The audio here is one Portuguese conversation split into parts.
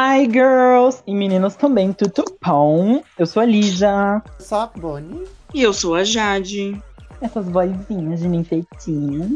Hi, girls! E meninos também, tudo bom? Eu sou a Lisa. Sou a Bonnie. E eu sou a Jade. Essas vozinhas de ninfeitinhas.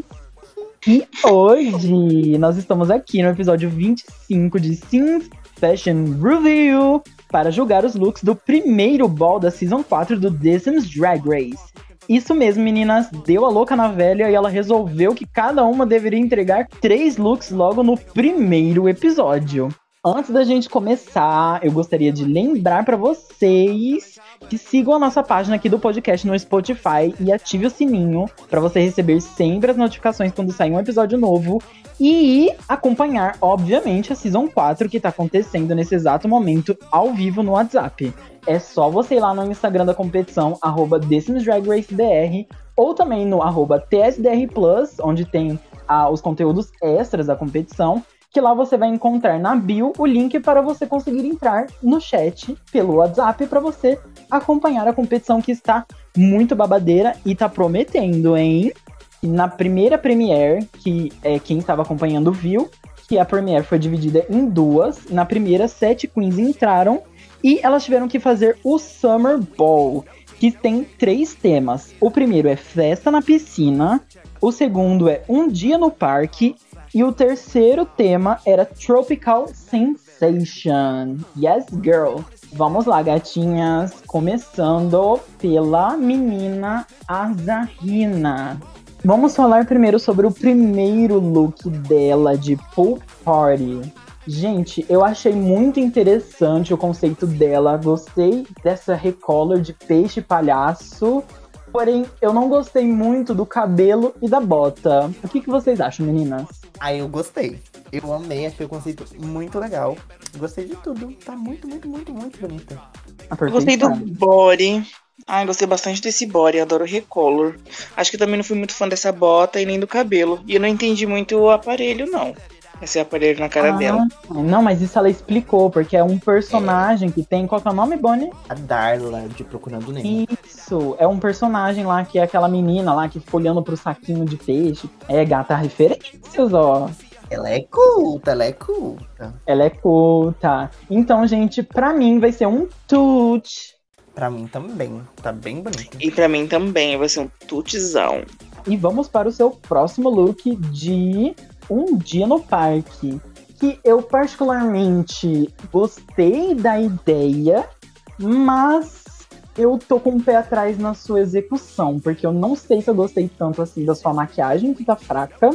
E hoje nós estamos aqui no episódio 25 de Sims Fashion Review para julgar os looks do primeiro ball da Season 4 do The Sims Drag Race. Isso mesmo, meninas. Deu a louca na velha e ela resolveu que cada uma deveria entregar três looks logo no primeiro episódio. Antes da gente começar, eu gostaria de lembrar para vocês que sigam a nossa página aqui do podcast no Spotify e ative o sininho para você receber sempre as notificações quando sair um episódio novo e acompanhar, obviamente, a Season 4 que tá acontecendo nesse exato momento ao vivo no WhatsApp. É só você ir lá no Instagram da competição, arroba ou também no arroba TSDR Plus, onde tem ah, os conteúdos extras da competição que lá você vai encontrar na bio o link para você conseguir entrar no chat pelo WhatsApp para você acompanhar a competição que está muito babadeira e tá prometendo, hein? Na primeira Premiere, que é quem estava acompanhando viu, que a Premiere foi dividida em duas. Na primeira, sete queens entraram e elas tiveram que fazer o Summer Ball, que tem três temas. O primeiro é festa na piscina, o segundo é um dia no parque e o terceiro tema era Tropical Sensation. Yes, girl. Vamos lá, gatinhas. Começando pela menina Azahina. Vamos falar primeiro sobre o primeiro look dela de Pool Party. Gente, eu achei muito interessante o conceito dela. Gostei dessa recolor de peixe palhaço. Porém, eu não gostei muito do cabelo e da bota. O que, que vocês acham, meninas? Ah, eu gostei. Eu amei, achei o conceito muito legal. Gostei de tudo. Tá muito, muito, muito, muito bonita. Eu gostei do body. Ai, gostei bastante desse body, adoro o recolor. Acho que também não fui muito fã dessa bota e nem do cabelo. E eu não entendi muito o aparelho, não. Esse aparelho na cara ah, dela. Não, mas isso ela explicou, porque é um personagem é. que tem. Qual que é o nome, Bonnie? A Darla, de Procurando Nemo. Isso, é um personagem lá que é aquela menina lá que fica olhando pro saquinho de peixe. É, gata, referências, ó. Ela é culta, ela é culta. Ela é culta. Então, gente, pra mim vai ser um tut. Pra mim também. Tá bem bonito. E pra mim também vai ser um tutzão. E vamos para o seu próximo look de um dia no parque. Que eu particularmente gostei da ideia, mas eu tô com o um pé atrás na sua execução, porque eu não sei se eu gostei tanto assim da sua maquiagem, que tá fraca.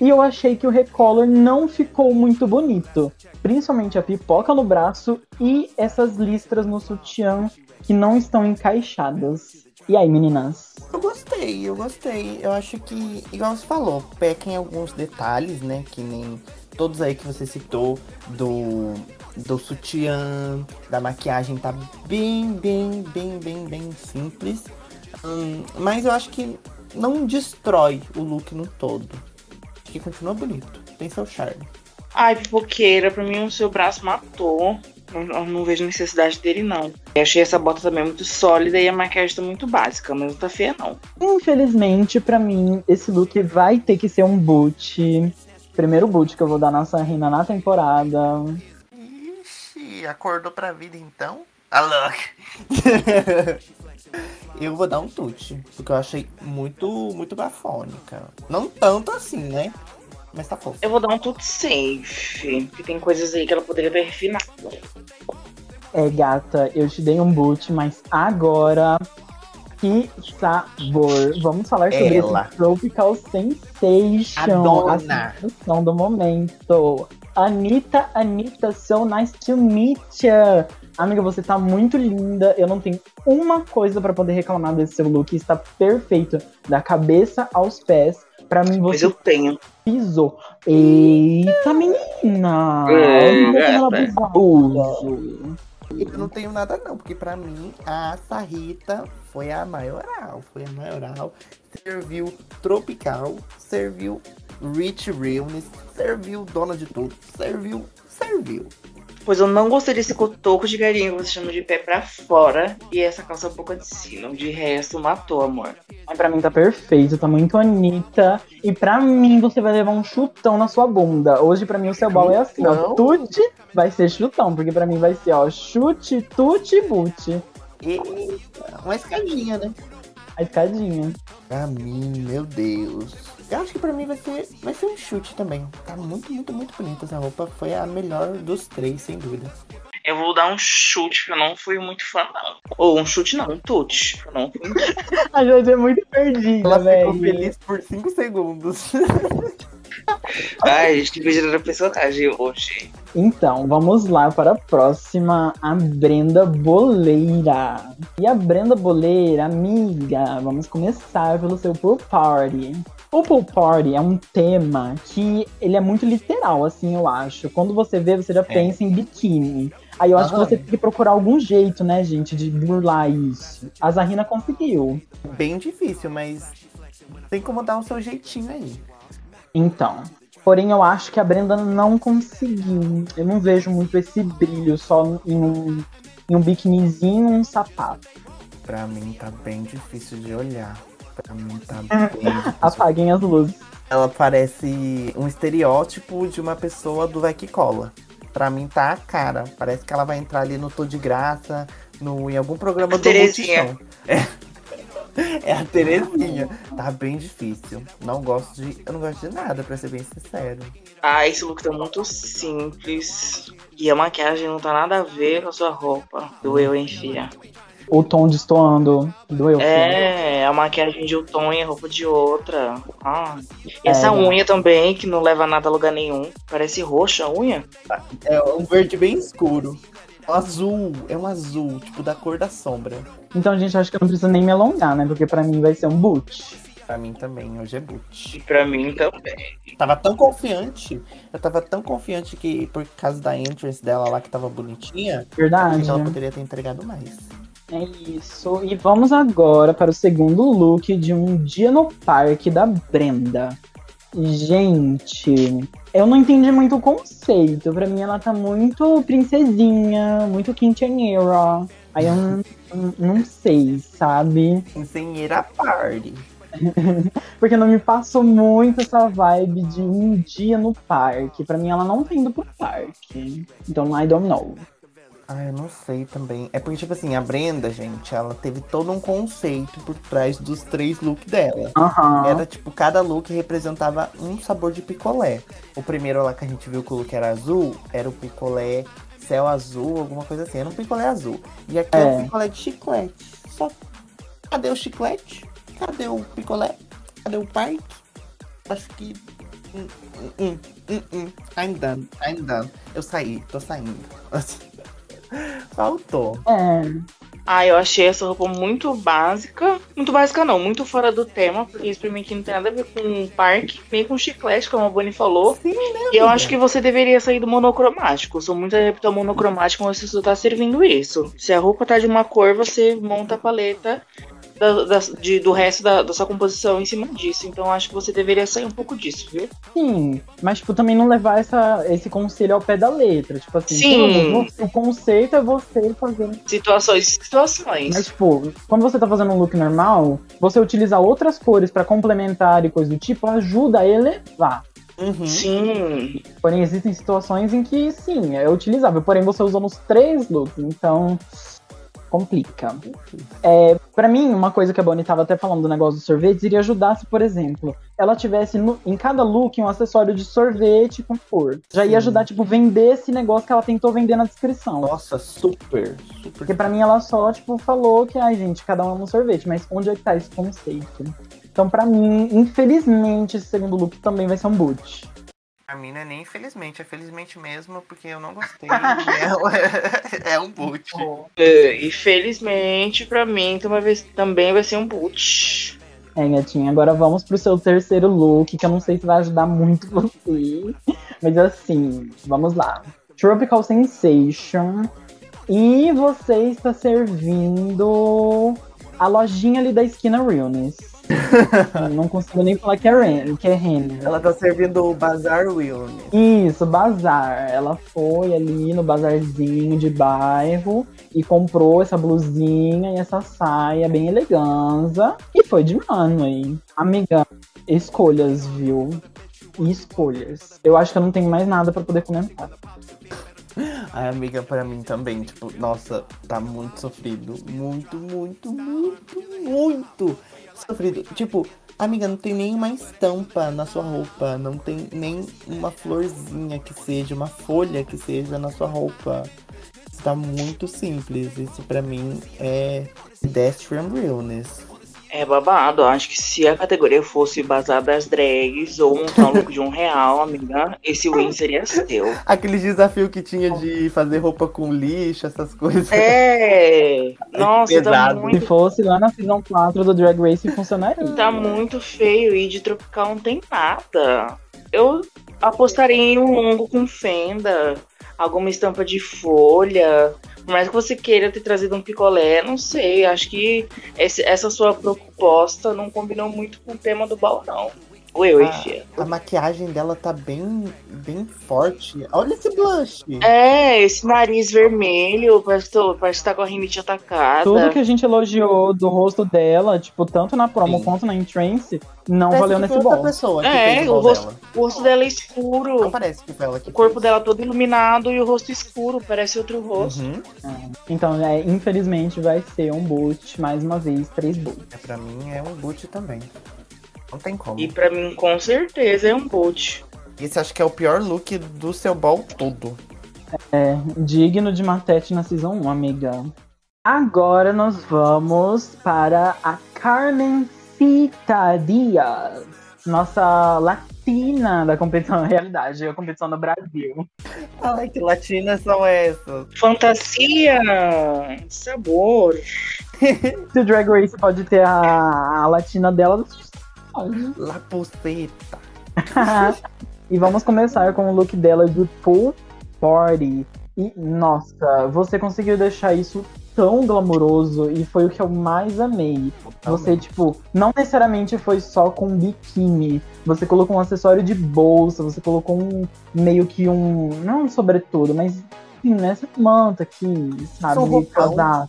E eu achei que o recolor não ficou muito bonito. Principalmente a pipoca no braço e essas listras no sutiã que não estão encaixadas. E aí, meninas? Eu gostei, eu gostei. Eu acho que, igual você falou, peca em alguns detalhes, né? Que nem todos aí que você citou do, do sutiã, da maquiagem, tá bem, bem, bem, bem, bem simples. Hum, mas eu acho que não destrói o look no todo. Acho que continua bonito. Tem seu charme. Ai, pipoqueira, pra mim o seu braço matou. Não, não, vejo necessidade dele, não. Eu achei essa bota também muito sólida e a maquiagem tá muito básica, mas não tá feia, não. Infelizmente, para mim, esse look vai ter que ser um boot. Primeiro boot que eu vou dar na Sarina na temporada. Ixi, acordou pra vida então? Alô! eu vou dar um tute, porque eu achei muito, muito bafônica. Não tanto assim, né? Mas tá fofo. Eu vou dar um tudo safe. Porque tem coisas aí que ela poderia ter refinado. É, gata, eu te dei um boot, mas agora. Que sabor! Vamos falar sobre ela. esse Tropical Sensation. A dona. A sensação do momento. Anitta, Anitta, so nice to meet you. Amiga, você tá muito linda. Eu não tenho uma coisa para poder reclamar desse seu look. Está perfeito. Da cabeça aos pés. Pra mim, você. Mas eu tenho. Pisou. Eita, menina! É, Uso. Eu não tenho nada não, porque pra mim a Sarrita foi a maioral, foi a maioral. Serviu tropical, serviu rich realness, serviu dona de tudo, serviu, serviu. Pois eu não gostei desse cotoco de galinha que você chama de pé pra fora. E essa calça boca de sino. De resto, matou, amor. Ai, pra mim tá perfeito, tá muito Anitta. E pra mim você vai levar um chutão na sua bunda. Hoje pra mim o seu bal é assim, ó. Tuti vai ser chutão, porque pra mim vai ser, ó, chute, tuti, buti. E uma escadinha, né? A escadinha. Pra mim, meu Deus. Eu acho que pra mim vai ser, vai ser um chute também. Tá muito, muito, muito bonita essa roupa. Foi a melhor dos três, sem dúvida. Eu vou dar um chute, que eu não fui muito fã, não. Ou um chute não, um tute. Eu não fui A gente é muito perdida, Ela ficou feliz por 5 segundos. Ai, a gente tem que ver a personagem hoje. Então, vamos lá para a próxima, a Brenda Boleira. E a Brenda Boleira, amiga, vamos começar pelo seu pool party. O pool party é um tema que ele é muito literal, assim, eu acho. Quando você vê, você já pensa em biquíni. Aí eu acho Aham. que você tem que procurar algum jeito, né, gente, de burlar isso. A Zarina conseguiu. Bem difícil, mas tem como dar o seu jeitinho aí. Então. Porém, eu acho que a Brenda não conseguiu. Eu não vejo muito esse brilho só em um, em um biquinizinho e um sapato. Pra mim tá bem difícil de olhar. Pra mim tá bem difícil. Apaguem as luzes. Ela parece um estereótipo de uma pessoa do Vai Que Cola. Pra mim tá a cara. Parece que ela vai entrar ali no Tô de Graça, no, em algum programa A do Terezinha. É. É a Terezinha. Tá bem difícil. Não gosto de. Eu não gosto de nada, pra ser bem sincero. Ah, esse look tá muito simples. E a maquiagem não tá nada a ver com a sua roupa. Doeu, hein, filha? O tom destoando. Doeu. filho. É, a maquiagem de um tom e a roupa de outra. Ah. E essa É. unha também, que não leva nada a lugar nenhum. Parece roxa a unha. É um verde bem escuro. Um azul. É um azul, tipo da cor da sombra. Então, gente, acho que eu não preciso nem me alongar, né? Porque pra mim vai ser um boot. Pra mim também, hoje é boot. E pra mim também. Tava tão confiante. Eu tava tão confiante que por causa da entrance dela lá que tava bonitinha, Verdade. ela poderia ter entregado mais. É isso. E vamos agora para o segundo look de um dia no parque da Brenda. Gente, eu não entendi muito o conceito. Pra mim, ela tá muito princesinha, muito quinceañera. Aí eu não, sei, sabe? Engenheira party. Porque não me passou muito essa vibe de um dia no parque. Pra mim, ela não tá indo pro parque. Então, I don't know. Ah, eu não sei também. É porque, tipo assim, a Brenda, gente, ela teve todo um conceito por trás dos três looks dela. Aham. Era tipo, cada look representava um sabor de picolé. O primeiro lá que a gente viu que o look era azul, era o picolé céu azul, alguma coisa assim. Era um picolé azul. E aqui é, É. um picolé de chiclete. Só cadê o chiclete? Cadê o picolé? Cadê o parque? Acho que. Hum, hum, hum, hum. I'm done, I'm done. Eu saí, tô saindo. Faltou. É. Ah, eu achei essa roupa muito básica. Muito básica não, muito fora do tema, porque isso pra mim aqui não tem nada a ver com um parque, nem com chiclete, como a Bonnie falou. Sim, né? E eu acho que você deveria sair do monocromático. Eu sou muito adepto ao monocromático, mas você só tá servindo isso. Se a roupa tá de uma cor, você monta a paleta da- da- de- do resto da, da sua composição em cima disso. Então acho que você deveria sair um pouco disso, viu? Sim, mas tipo, também não levar essa, esse conselho ao pé da letra. Tipo assim, Sim. o conceito é você fazendo. Situações, situações. Mas, tipo, quando você tá fazendo um look normal, você utilizar outras cores pra complementar e coisa do tipo ajuda a elevar. Uhum. Sim. Porém, existem situações em que sim, é utilizável. Porém, você usou nos três looks, então complica. É, para mim, uma coisa que a Bonnie tava até falando do negócio do sorvete iria ajudar se, por exemplo, ela tivesse no- em cada look um acessório de sorvete com cor. Já ia ajudar, tipo, vender esse negócio que ela tentou vender na descrição. Nossa, super, super. Porque pra mim ela só, tipo, falou que, ai, gente, cada um ama um sorvete, mas onde é que tá esse conceito? Então, pra mim, infelizmente, esse segundo look também vai ser um boot. A mim não é nem infelizmente, é felizmente mesmo, porque eu não gostei. é, é um boot. É, E felizmente, pra mim, também vai, também vai ser um boot. É, gatinha, agora vamos pro seu terceiro look, que eu não sei se vai ajudar muito você. Mas assim, vamos lá. Tropical Sensation. E você está servindo a lojinha ali da esquina Realness. não consigo nem falar que é Ren, que é Renner. Ela tá servindo o Bazar Wellness. Isso, bazar. Ela foi ali no bazarzinho de bairro e comprou essa blusinha e essa saia bem eleganza. E foi de mano aí. Amiga, escolhas, viu? Escolhas. Eu acho que eu não tenho mais nada pra poder comentar. Ai, amiga, pra mim também, tipo, nossa, tá muito sofrido. Muito, muito, muito, muito sofrido. Tipo, amiga, não tem nem uma estampa na sua roupa. Não tem nem uma florzinha que seja, uma folha que seja na sua roupa. Tá muito simples. Isso pra mim é pedestrian realness. É babado, acho que se a categoria fosse baseada nas drags ou um look de um real, amiga, esse win seria seu. Aquele desafio que tinha de fazer roupa com lixo, essas coisas. É! Nossa, tá pesado. muito, Se fosse lá na Season 4 do Drag Race, funcionaria. tá muito feio e de tropical não tem nada. Eu apostaria em um longo com fenda, alguma estampa de folha. Por mais que você queira ter trazido um picolé, não sei. Acho que esse- essa sua proposta não combinou muito com o tema do baú, não. Ou eu, A, a maquiagem dela tá bem, bem forte. Olha esse blush. É, esse nariz vermelho, parece que, tô- parece que tá com a rinite atacada. Tudo que a gente elogiou do rosto dela, tipo, tanto na promo Sim. quanto na entrance, não Parece valeu nesse foi outra bol. pessoa que É, o o rosto- dela. O rosto dela é Não escuro. parece que foi ela que O corpo fez. dela todo iluminado e o rosto escuro, parece outro rosto. Uhum. Então, é, infelizmente, vai ser um boot, mais uma vez, três boots. É, pra mim é um boot também. Não tem como. E pra mim, com certeza, é um boot. Esse acho que é o pior look do seu ball todo. É, digno de Matete na Season 1, amiga. Agora nós vamos para a Carmencita Dias, nossa latina da competição realidade, a competição do Brasil. Ai, que latinas são essas? Fantasia, sabor. Se o Drag Race pode ter a, a latina dela. La Puceta. e vamos começar com o look dela de Pool Party. E, nossa, você conseguiu deixar isso tão glamuroso e foi o que eu mais amei. Você, tipo, não necessariamente foi só com biquíni. Você colocou um acessório de bolsa, você colocou um meio que um. Não um sobretudo, mas enfim, né? Essa manta aqui, sabe? Roupão. Casaco.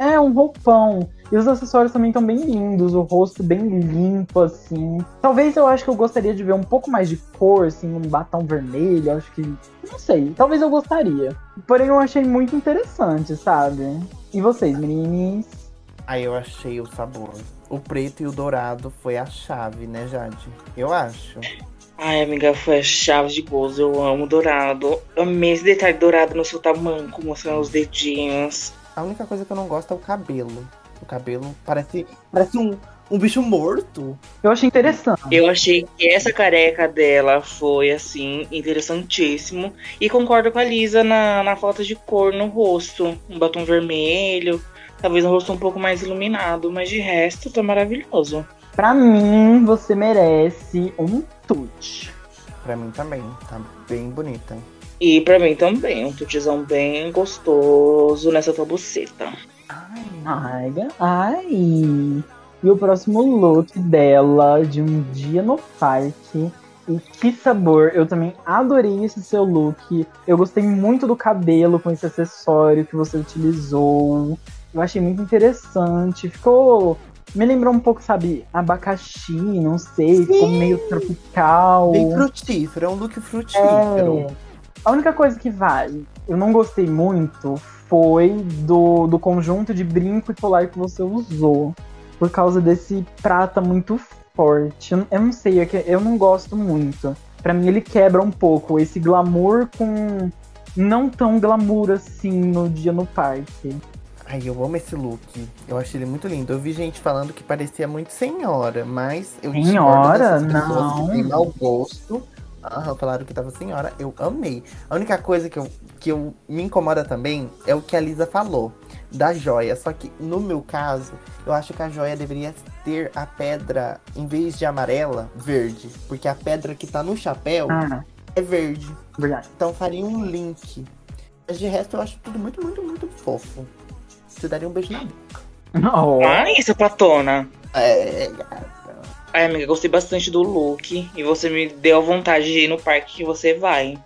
É, um roupão. E os acessórios também estão bem lindos, o rosto bem limpo, assim. Talvez eu acho que eu gostaria de ver um pouco mais de cor, assim, um batom vermelho, acho que. Não sei, talvez eu gostaria. Porém, eu achei muito interessante, sabe? E vocês, meninas? Aí eu achei o sabor. O preto e o dourado foi a chave, né, Jade? Eu acho. Ai, amiga, foi a chave de gozo. Eu amo dourado. Amei esse detalhe dourado no seu tamanco, mostrando os dedinhos. A única coisa que eu não gosto é o cabelo. O cabelo parece, parece um, um bicho morto. Eu achei interessante. Eu achei que essa careca dela foi, assim, interessantíssimo. E concordo com a Lisa na, na falta de cor no rosto. Um batom vermelho, talvez um rosto um pouco mais iluminado, mas de resto tá maravilhoso. Pra mim, você merece um tute. Pra mim também. Tá bem bonita. E pra mim também, um tutizão bem gostoso nessa tua buceta. Ai, Ai. E o próximo look dela, de um dia no parque. E que sabor! Eu também adorei esse seu look. Eu gostei muito do cabelo com esse acessório que você utilizou. Eu achei muito interessante. Ficou. Me lembrou um pouco, sabe, abacaxi, não sei. Ficou meio tropical. bem frutífero. É um look frutífero. É. A única coisa que vai, eu não gostei muito, foi do, do conjunto de brinco e colar que você usou. Por causa desse prata muito forte. Eu, eu não sei, é que eu não gosto muito. Pra mim ele quebra um pouco esse glamour com não tão glamour assim no dia no parque. Ai, eu amo esse look. Eu achei ele muito lindo. Eu vi gente falando que parecia muito senhora, mas eu Senhora? Não. que têm mau gosto. Ah, falaram que tava senhora. Eu amei. A única coisa que, eu, que eu, me incomoda também é o que a Lisa falou da joia. Só que no meu caso, eu acho que a joia deveria ter a pedra, em vez de amarela, verde. Porque a pedra que tá no chapéu Ah, é verde. verdade. Então faria um link. Mas de resto eu acho tudo muito, muito, muito fofo. Você daria um beijo na boca. Oh, Ai, sapatona. É, gata. Ai, amiga, gostei bastante do look. E você me deu a vontade de ir no parque que você vai.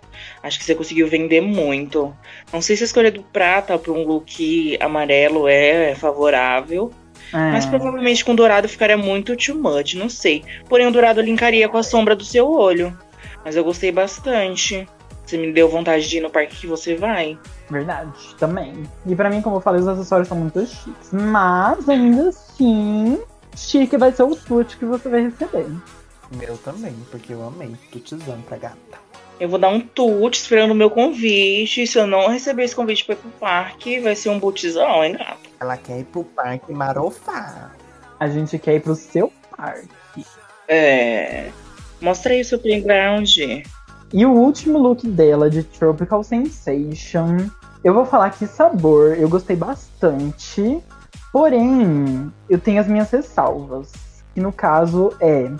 Acho que você conseguiu vender muito. Não sei se a escolha do prata para um look amarelo é favorável. é. Mas provavelmente com dourado ficaria muito too much, não sei. Porém, o dourado linkaria com a sombra do seu olho. Mas eu gostei bastante. Você me deu vontade de ir no parque que você vai. Verdade, também. E pra mim, como eu falei, os acessórios são muito chiques. Mas ainda assim, chique vai ser o tute que você vai receber. Meu também, porque eu amei. Tutizão pra gata. Eu vou dar um tute esperando o meu convite. Se eu não receber esse convite pra ir pro parque, vai ser um butizão, hein, gato? Ela quer ir pro parque marofar. A gente quer ir pro seu parque. É. Mostra aí o seu playground. E o último look dela de Tropical Sensation, eu vou falar que sabor eu gostei bastante, porém eu tenho as minhas ressalvas. Que no caso é,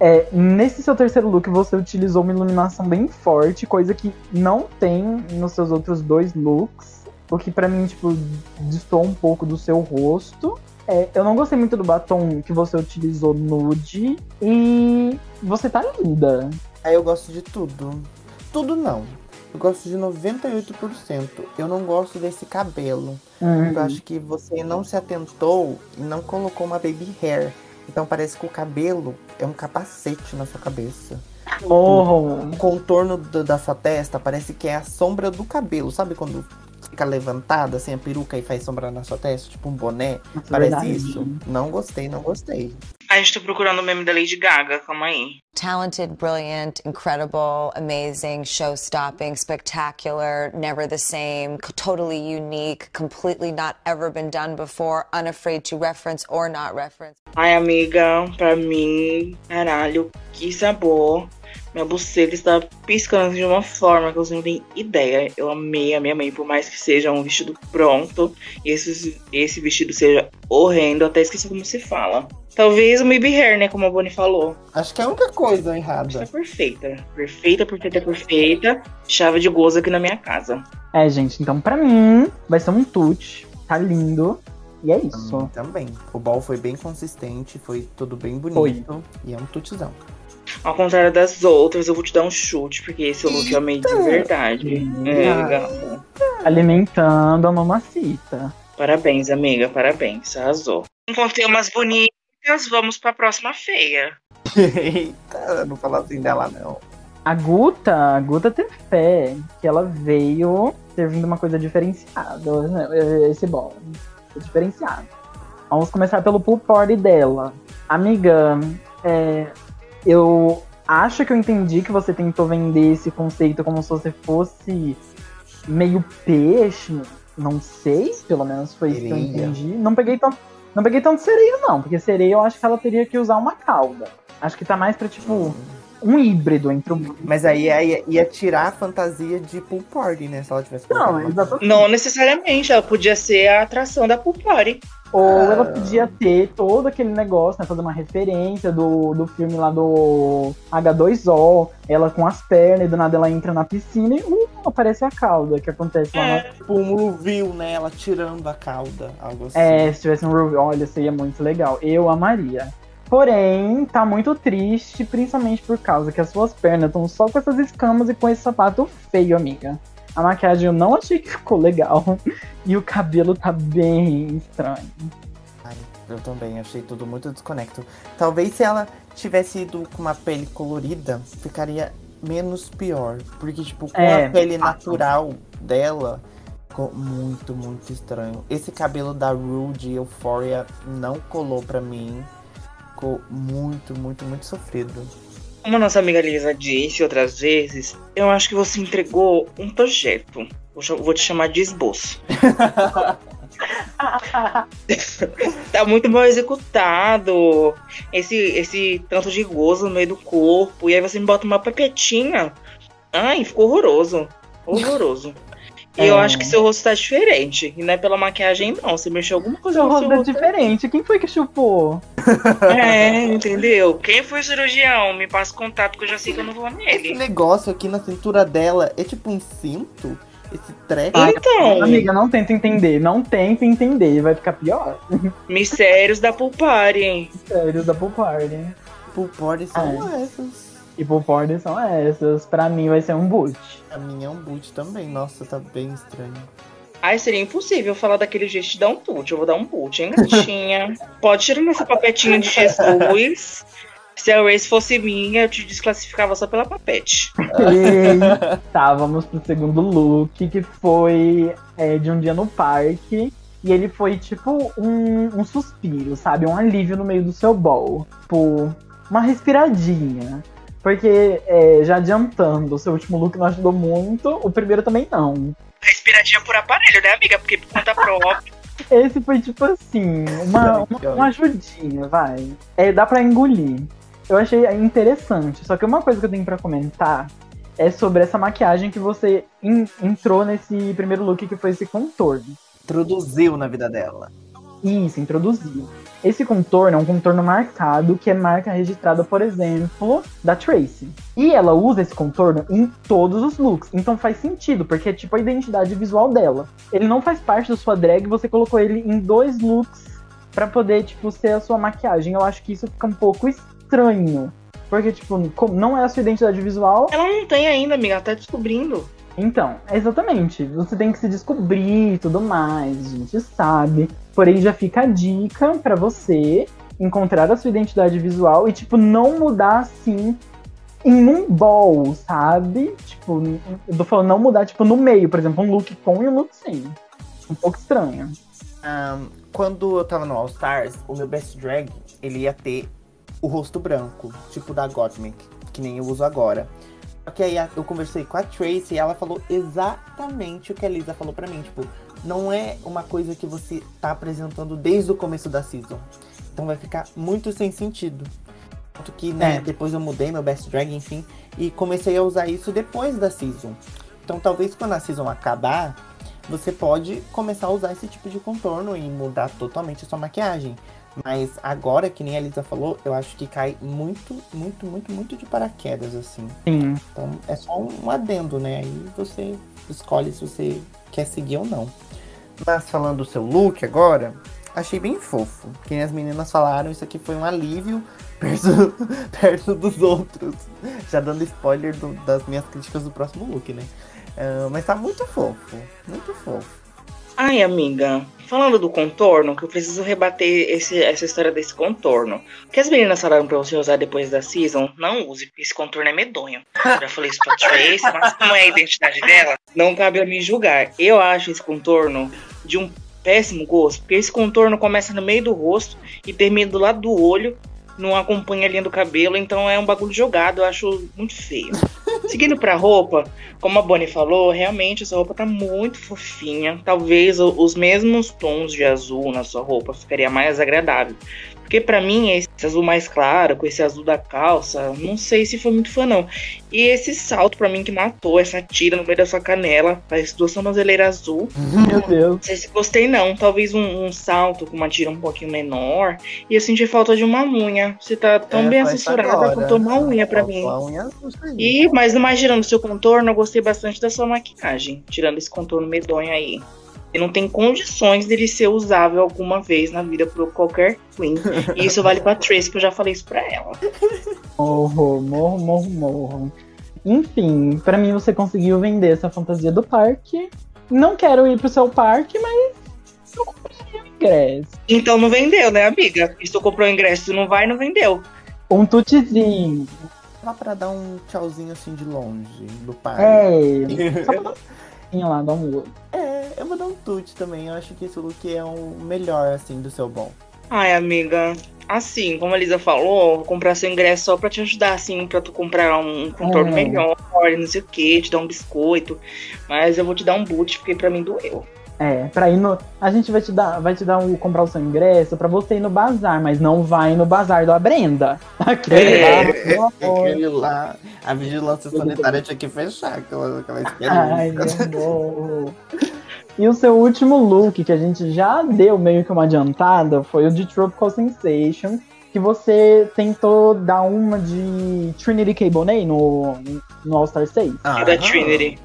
é nesse seu terceiro look você utilizou uma iluminação bem forte, coisa que não tem nos seus outros dois looks, o que pra mim tipo distou um pouco do seu rosto. É, eu não gostei muito do batom que você utilizou nude e você tá linda. Aí eu gosto de tudo. Tudo não. Eu gosto de 98%. Eu não gosto desse cabelo. Uhum. Eu acho que você não se atentou e não colocou uma baby hair. Então parece que o cabelo é um capacete na sua cabeça. Morro. O contorno do- da sua testa parece que é a sombra do cabelo. Sabe quando fica levantada assim a peruca e faz sombra na sua testa? Tipo um boné? Nossa, Parece verdade. isso. Não gostei, não gostei. A gente tá procurando o meme da Lady Gaga, calma aí. Talented, brilliant, incredible, amazing, show stopping, spectacular, never the same, totally unique, completely not ever been done before, unafraid to reference or not reference. Ai, amiga, pra mim, caralho, que sabor. Minha buceta está piscando de uma forma que você não tem ideia. Eu amei a minha mãe, por mais que seja um vestido pronto. E esse, esse vestido seja horrendo, até esqueci como se fala. Talvez o Maybe Hair, né? Como a Bonnie falou. Acho que é a única coisa Está errada. perfeita. Perfeita, perfeita, perfeita. Chave de gozo aqui na minha casa. É, gente, então pra mim vai ser um tute. Tá lindo. E é Pra isso. mim também. O ball foi bem consistente, foi tudo bem bonito. E é um tutizão. Ao contrário das outras, eu vou te dar um chute, porque esse look eu amei de verdade. É. Alimentando a mamacita. Parabéns, amiga, parabéns. Arrasou. Encontrei umas bonitas, vamos pra próxima feia. Eita, não fala assim dela, não. A Guta, a Guta teve fé que ela veio servindo uma coisa diferenciada. né? Esse bom. Diferenciado. Vamos começar pelo pool party dela. Amiga, é, eu acho que eu entendi que você tentou vender esse conceito como se você fosse meio peixe. Não sei, pelo menos foi isso que eu Sereia. entendi. Não peguei tanto, não peguei tanto sereio, não, porque sereia eu acho que ela teria que usar uma cauda. Acho que tá mais pra, tipo, um híbrido entre o. Mas aí ia, ia tirar a fantasia de pool party, né? Se ela tivesse Não, exatamente. Não necessariamente, ela podia ser a atração da pool party. Ou Ah. ela podia ter todo aquele negócio, né? Fazer uma referência do, do filme lá do H2O, ela com as pernas, e do nada ela entra na piscina e uh, aparece a cauda, que acontece lá. É. Tipo um reveal, né? Ela tirando a cauda, algo assim. É, se tivesse um review, olha, seria muito legal. Eu amaria. Porém, tá muito triste, principalmente por causa que as suas pernas estão só com essas escamas e com esse sapato feio, amiga. A maquiagem eu não achei que ficou legal. E o cabelo tá bem estranho. Ai, eu também achei tudo muito desconecto. Talvez se ela tivesse ido com uma pele colorida, ficaria menos pior. Porque, tipo, com É, a pele natural dela, ficou muito, muito estranho. Esse cabelo da Rue de Euphoria não colou pra mim. Ficou muito, muito, muito sofrido. Como a nossa amiga Lisa disse outras vezes, eu acho que você entregou um projeto. Vou te chamar de esboço. tá muito mal executado. Esse, esse tanto de gozo no meio do corpo. E aí você me bota uma pepetinha. Ai, ficou horroroso. Horroroso. E eu É. acho que seu rosto tá diferente. E não é pela maquiagem, não. Você mexeu alguma coisa Seu no rosto seu é rosto. diferente. Quem foi que chupou? É, entendeu? Quem foi o cirurgião? Me passa contato que eu já sei que eu não vou Esse nele. negócio aqui na cintura dela é tipo um cinto. esse treco. Então, Amiga, não tenta entender. Não tenta entender. Vai ficar pior. mistérios da da Pool Party. Pool party são É. essas. E Pool Party são essas. Pra mim vai ser um boot. A minha é um boot também. Nossa, tá bem estranho. Ai, seria impossível falar daquele jeito de dar um boot. Eu vou dar um boot, hein, gatinha? Pode tirar nessa papetinha de Jesus. Se a Race fosse minha, eu te desclassificava só pela papete. Tá, vamos pro segundo look, que foi é, de um dia no parque. E ele foi tipo um, um suspiro, sabe? Um alívio no meio do seu bol. Tipo, uma respiradinha. Porque, é, já adiantando, o seu último look não ajudou muito, o primeiro também não. Respiradinha por aparelho, né, amiga? Porque por conta própria. Esse foi tipo assim, uma, Ai, que uma, uma ajudinha, vai. É, dá pra engolir. Eu achei interessante. Só que uma coisa que eu tenho pra comentar é sobre essa maquiagem que você en- entrou nesse primeiro look, que foi esse contorno. Introduziu na vida dela. Isso, introduziu. Esse contorno é um contorno marcado, que é marca registrada, por exemplo, da Tracy. E ela usa esse contorno em todos os looks. Então faz sentido, porque é tipo a identidade visual dela. Ele não faz parte da sua drag, você colocou ele em dois looks pra poder, tipo, ser a sua maquiagem. Eu acho que isso fica um pouco estranho. Porque, tipo, não é a sua identidade visual, Ela não tem ainda, amiga. Ela tá descobrindo. então, exatamente. Você tem que se descobrir e tudo mais, a gente sabe. Porém, já fica a dica pra você encontrar a sua identidade visual e, tipo, não mudar assim em um ball, sabe? Tipo, eu tô falando não mudar, tipo, no meio, por exemplo, um look com e um look sem. Um pouco estranho. Ahn, quando eu tava no All Stars, o meu best drag, ele ia ter o rosto branco, tipo da Gottmik, que nem eu uso agora. Só que aí eu conversei com a Tracy e ela falou exatamente o que a Lisa falou pra mim, tipo, não é uma coisa que você tá apresentando desde o começo da season. Então vai ficar muito sem sentido. Tanto que, né, É. depois eu mudei meu best drag, enfim, e comecei a usar isso depois da season. Então talvez quando a season acabar, você pode começar a usar esse tipo de contorno e mudar totalmente a sua maquiagem. Mas agora, que nem a Lisa falou, eu acho que cai muito, muito, muito, muito de paraquedas, assim. Sim. Então é só um adendo, né? Aí você escolhe se você quer seguir ou não. Mas falando do seu look agora, achei bem fofo. Que nem as meninas falaram, isso aqui foi um alívio perto, perto dos outros. Já dando spoiler do- das minhas críticas do próximo look, né? Ah, mas tá muito fofo, muito fofo. Ai, amiga, falando do contorno, que eu preciso rebater esse- essa história desse contorno. O que as meninas falaram pra você usar depois da season, não use, porque esse contorno é medonho. Eu já falei isso pra Trace, mas como é a identidade dela, não cabe a me julgar. Eu acho esse contorno de um péssimo gosto, porque esse contorno começa no meio do rosto e termina do lado do olho, não acompanha a linha do cabelo, então é um bagulho jogado, eu acho muito feio. Seguindo pra roupa, como a Bonnie falou, realmente essa roupa tá muito fofinha. Talvez os mesmos tons de azul na sua roupa ficaria mais agradável. Porque pra mim, esse azul mais claro, com esse azul da calça, não sei se foi muito fã, não. E esse salto pra mim que matou, essa tira no meio da sua canela, parece duas tornozeleiras azul. Meu Deus. Não sei se gostei, não. Talvez um, um salto com uma tira um pouquinho menor. E eu senti falta de uma unha. Você tá tão É, bem assessorada, faltou uma unha pra Faltou mim. a unha aí. E, mas mais tirando o seu contorno, eu gostei bastante da sua maquiagem. Tirando esse contorno medonho aí. E não tem condições dele ser usável alguma vez na vida por qualquer queen. E isso vale pra Trace, que eu já falei isso pra ela. Morro, morro, morro, morro. Enfim, pra mim você conseguiu vender essa fantasia do parque. Não quero ir pro seu parque, mas eu compraria o ingresso. Então não vendeu, né, amiga? Se tu comprou o ingresso e não vai, não vendeu. Um tutezinho. Só pra dar um tchauzinho assim de longe do parque. É. Só pra dar um lá, dar um. É, eu vou dar um tute também. Eu acho que esse look é o melhor, assim, do seu bom. Ai, amiga. Assim, como a Lisa falou, vou comprar seu ingresso só pra te ajudar, assim, pra tu comprar um contorno É. melhor, não sei o que, te dar um biscoito. Mas eu vou te dar um boot, porque pra mim doeu. É, pra ir no. A gente vai te dar, vai te dar um, comprar o seu ingresso pra você ir no bazar, mas não vai no bazar da Brenda. Aquele É. lá. Aquele lá, a vigilância sanitária tinha que fechar aquela, aquela Ai, meu amor. E o seu último look, que a gente já deu meio que uma adiantada, foi o de Tropical Sensation, que você tentou dar uma de Trinity K. Bonet no, no All Star 6. Ah, É da Trinity.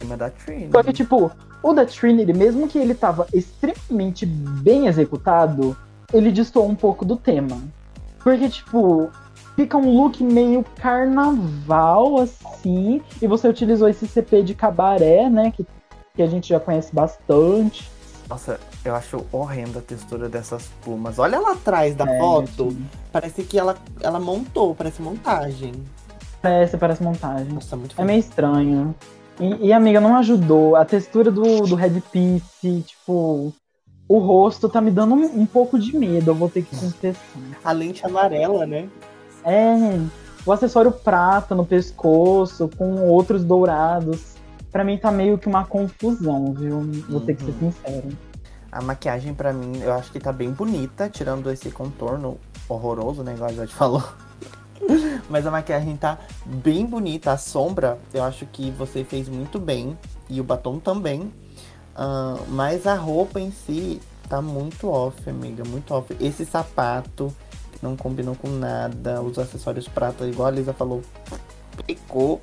Cima da Trinity. Só que, tipo, o da Trinity, mesmo que ele tava extremamente bem executado, ele destoou um pouco do tema. Porque, tipo, fica um look meio carnaval, assim, e você utilizou esse CP de cabaré, né, que, que a gente já conhece bastante. Nossa, eu acho horrenda a textura dessas plumas. Olha lá atrás da É, foto. sim. Parece que ela, ela montou, parece montagem. Parece, parece montagem. Nossa, muito É meio estranho. E, e, amiga, não ajudou. A textura do, do headpiece, tipo, o rosto tá me dando um, um pouco de medo, eu vou ter que confessar. A lente amarela, né? É, o acessório prata no pescoço, com outros dourados. Pra mim tá meio que uma confusão, viu? Vou ter que ser Uhum. sincero. A maquiagem, pra mim, eu acho que tá bem bonita, tirando esse contorno horroroso, né? Igual a gente falou. Mas a maquiagem tá bem bonita. A sombra, eu acho que você fez muito bem. E o batom também. Ah, mas a roupa em si tá muito off, amiga. Muito off. Esse sapato não combinou com nada. Os acessórios prata, igual a Lisa falou, pecou.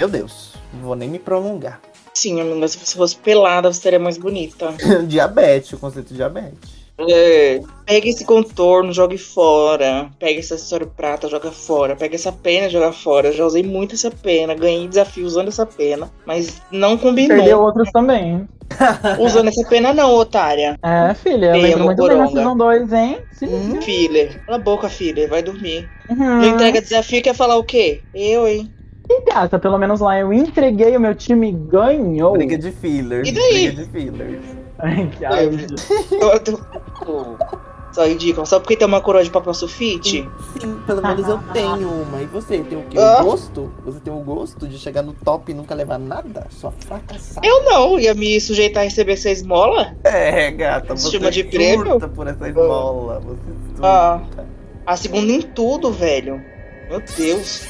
Meu Deus, não vou nem me prolongar. Sim, amiga, se você fosse pelada, você seria mais bonita. diabetes, o conceito de diabetes. É, pega esse contorno, jogue fora. Pega esse acessório prata, joga fora. Pega essa pena, joga fora. Eu já usei muito essa pena, ganhei desafio usando essa pena, mas não Perdeu combinou. outros também. Usando essa pena não, otária. É, filha, eu lembro muito bem na. Season 2, hein? Hum. Filler. Cala a boca, filha. Vai dormir. Uhum. Não entrega desafio, quer falar o quê? Eu, hein? E gata, pelo menos lá eu entreguei, o meu time ganhou. Briga de fillers. E daí? Briga de fillers. Ai, que eu- Só ridículo. Só porque tem uma coroa de papel sulfite? Sim, pelo menos eu tenho uma. E você tem o quê? Ah. O gosto? Você tem o gosto de chegar no top e nunca levar nada? Só fracassar. Eu não. Ia me sujeitar a receber essa esmola? É, gata, Se você chama de prêmio? por essa esmola. Você surta. Ah. A segunda em tudo, velho. Meu Deus.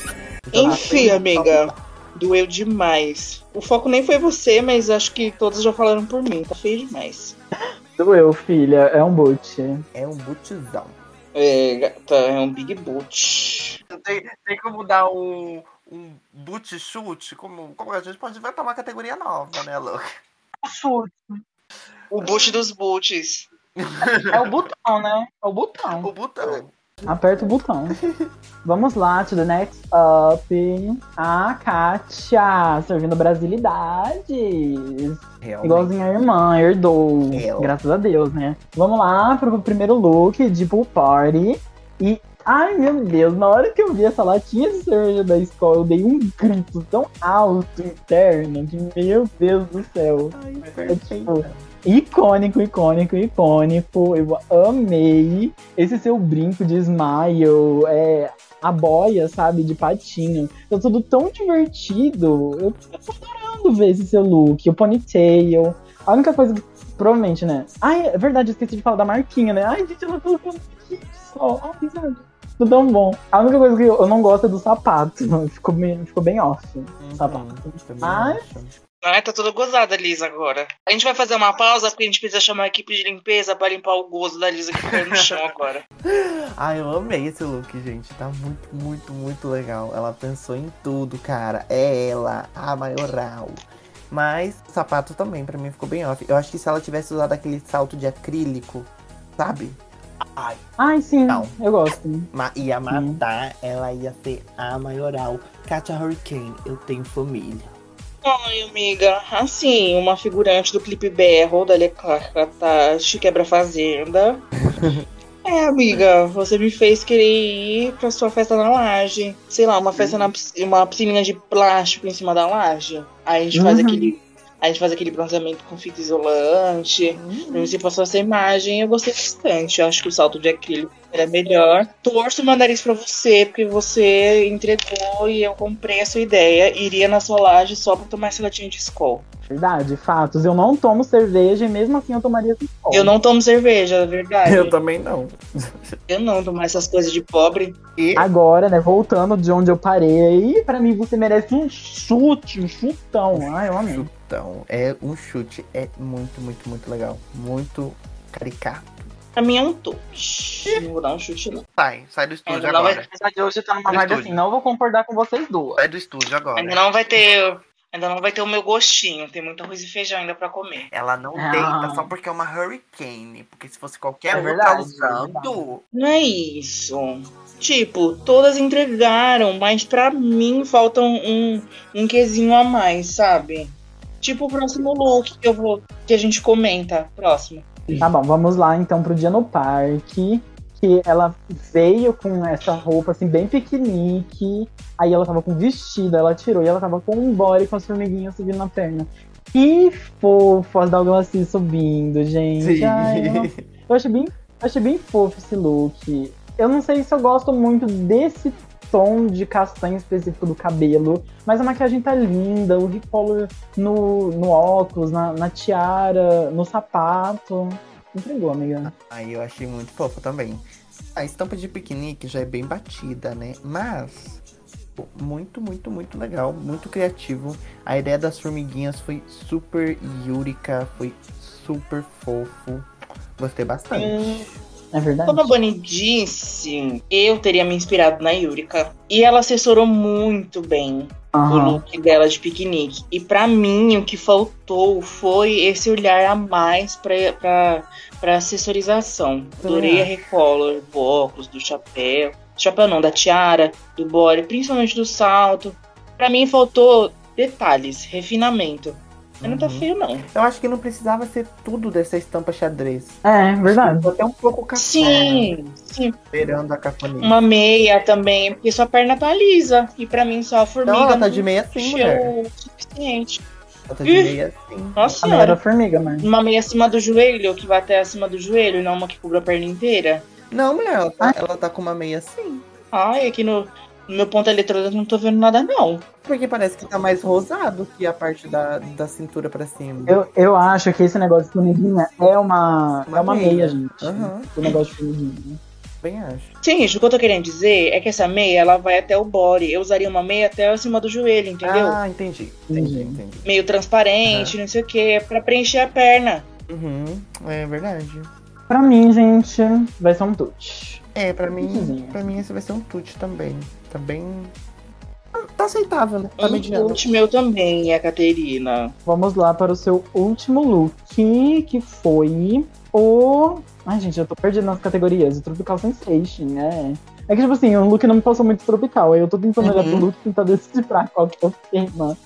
Enfim, amiga. Doeu demais. O foco nem foi você, mas acho que todos já falaram por mim. Tá feio demais. Doeu, filha, é um boot. É um butizão. É, gata, é um big boot. Tem, tem como dar um, um boot chute? Como, como a gente pode inventar uma categoria nova, né, Lu? O boot dos boots. É o botão, né? É o botão. O botão. Aperta o botão. Vamos lá, to the next up. A Kátia, servindo brasilidades. Realmente. Igualzinho a irmã, herdou. Graças a Deus, né? Vamos lá pro primeiro look de pool party. E, ai meu Deus, na hora que eu vi essa latinha de cerveja da escola, eu dei um grito tão alto interno que, meu Deus do céu. Ai, É tipo, icônico, icônico, icônico. Eu amei esse seu brinco de smile, é, a boia, sabe, de patinho. Tá tudo tão divertido. Eu tô adorando ver esse seu look, o ponytail. A única coisa que, provavelmente, né? Ai, é verdade, eu esqueci de falar da marquinha, né? Ai, gente, ela colocou só. Ai, sabe? Tudo tão bom. A única coisa que eu não gosto é do sapato. Ficou bem, ficou bem off. o Sapato. Uhum, também Ai. Ai, tá toda gozada, Lisa, agora. A gente vai fazer uma pausa porque a gente precisa chamar a equipe de limpeza pra limpar o gozo da Lisa que caiu no chão agora. Ai, eu amei esse look, gente. Tá muito, muito, muito legal. Ela pensou em tudo, cara. É ela, a maioral. Mas o sapato também, pra mim, ficou bem off. Eu acho que se ela tivesse usado aquele salto de acrílico, sabe? Ai, Ai, sim, Não. eu gosto. ma- ia matar, ela ia ser a maioral. Katia Hurricane, eu tenho família. Ai, amiga, assim, uma figurante do clipe Berro, da Leclerc Katashi, quebra fazenda. É, amiga, você me fez querer ir pra sua festa na laje. Sei lá, uma festa na pisc- uma piscininha de plástico em cima da laje. Aí a gente faz Uhum. aquele. A gente faz aquele bronzeamento com fita isolante. Pra você passou essa imagem, eu gostei bastante. Eu acho que o salto de acrílico era melhor. Torço meu nariz pra você, porque você entregou e eu comprei a sua ideia. Iria na sua laje só pra tomar esse latinho de Skol. Verdade, fatos. Eu não tomo cerveja e mesmo assim eu tomaria copo. Eu não tomo cerveja, é verdade. Eu também não. Eu não tomar essas coisas de pobre. E Agora, né, voltando de onde eu parei, pra mim você merece um chute, um chutão. Ai, eu amei. então, é um chute. É muito, muito, muito legal. Muito caricato. Pra mim é um touch. Não vou dar um chute, não. Sai, sai do É, estúdio vai agora. apesar de hoje tá numa vibe estúdio. assim, não vou concordar com vocês duas. Sai do estúdio agora. Ainda não vai ter Ainda não vai ter o meu gostinho. Tem muito arroz e feijão ainda pra comer. Ela não Ah. deita só porque é uma hurricane. Porque se fosse qualquer É outra verdade, usando. Não é isso. Tipo, todas entregaram, mas pra mim falta um, um, um quesinho a mais, sabe? Tipo o próximo look que eu vou. que a gente comenta. Próximo. Tá bom, vamos lá então pro dia no parque. Que ela veio com essa roupa assim, bem piquenique. Aí ela tava com vestido, ela tirou e ela tava com um body com as formiguinhas subindo na perna. Que fofo as Douglas subindo, gente. Ai, eu, eu achei bem, eu achei bem fofo esse look. Eu não sei se eu gosto muito desse tom de castanho específico do cabelo, mas a maquiagem tá linda, o recolor no, no óculos, na, na tiara, no sapato. Entregou, amiga. Aí eu achei muito fofo também. A estampa de piquenique já é bem batida, né? Mas muito, muito, muito legal, muito criativo. A ideia das formiguinhas foi super yúrica, foi super fofo. Gostei bastante. Hum, É verdade? como a Bonnie disse, eu teria me inspirado na Yurika. E ela assessorou muito bem o Aham. look dela de piquenique. E pra mim, o que faltou foi esse olhar a mais pra, pra, pra assessorização. Adorei a recolor do óculos, do chapéu. Chapéu não, da tiara, do body, principalmente do salto. Pra mim faltou detalhes, refinamento. Mas não tá Uhum. feio, não. Eu acho que não precisava ser tudo dessa estampa xadrez. É, verdade. Até um pouco café. Sim, sim. Esperando a cafonice. Uma meia também, porque sua perna tá lisa. E pra mim só a formiga Não, ela tá não de meia sim, mulher. o suficiente. Ela tá de Ih. meia sim. Nossa A da senhora. formiga, mano. Uma meia acima do joelho, que vai até acima do joelho, não uma que cubra a perna inteira. Não, mulher, ela tá, ela tá com uma meia sim. Ai, aqui no, no meu ponto eletrônico eu não tô vendo nada, não. Porque parece que tá mais rosado que a parte da, da cintura pra cima. Eu, eu acho que esse negócio de formiguinha é uma, Uma é uma meia. meia, gente. Aham. O negócio de formiguinha. Bem acho. Sim, gente, o que eu tô querendo dizer é que essa meia, ela vai até o body. Eu usaria uma meia até acima do joelho, entendeu? Ah, entendi. Entendi, Entendi. entendi. Meio transparente, não sei o que, pra preencher a perna. Uhum, é verdade. Pra mim, gente, vai ser um touch. É, pra mim, pra mim esse vai ser um tute também. Tá bem. Tá aceitável, né? Tá mediano. coach meu também, a Caterina. Vamos lá para o seu último look, que foi o. Ai, gente, eu tô perdida nas categorias. O Tropical Sensation, né? É que, tipo assim, o look não me passou muito tropical. Aí eu tô tentando olhar Uhum. pro look e tentar decidir pra qual que é o tema.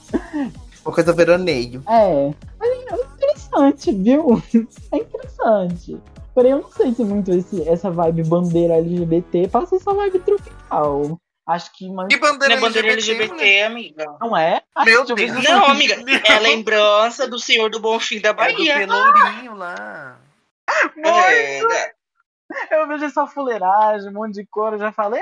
Uma coisa veraneio. É. Mas é interessante, viu? É interessante. Porém, eu não sei se muito esse, essa vibe bandeira LGBT passa essa vibe tropical. Acho que. Mas... Que bandeira, Não é bandeira LGBT, mulher? amiga. Não é? Ai, Meu Deus. Não, tô- amiga, é a lembrança do Senhor do Bonfim da É do Bahia. pelourinho lá. É, Eu vejo essa fuleiragem, um monte de cor, eu já falei,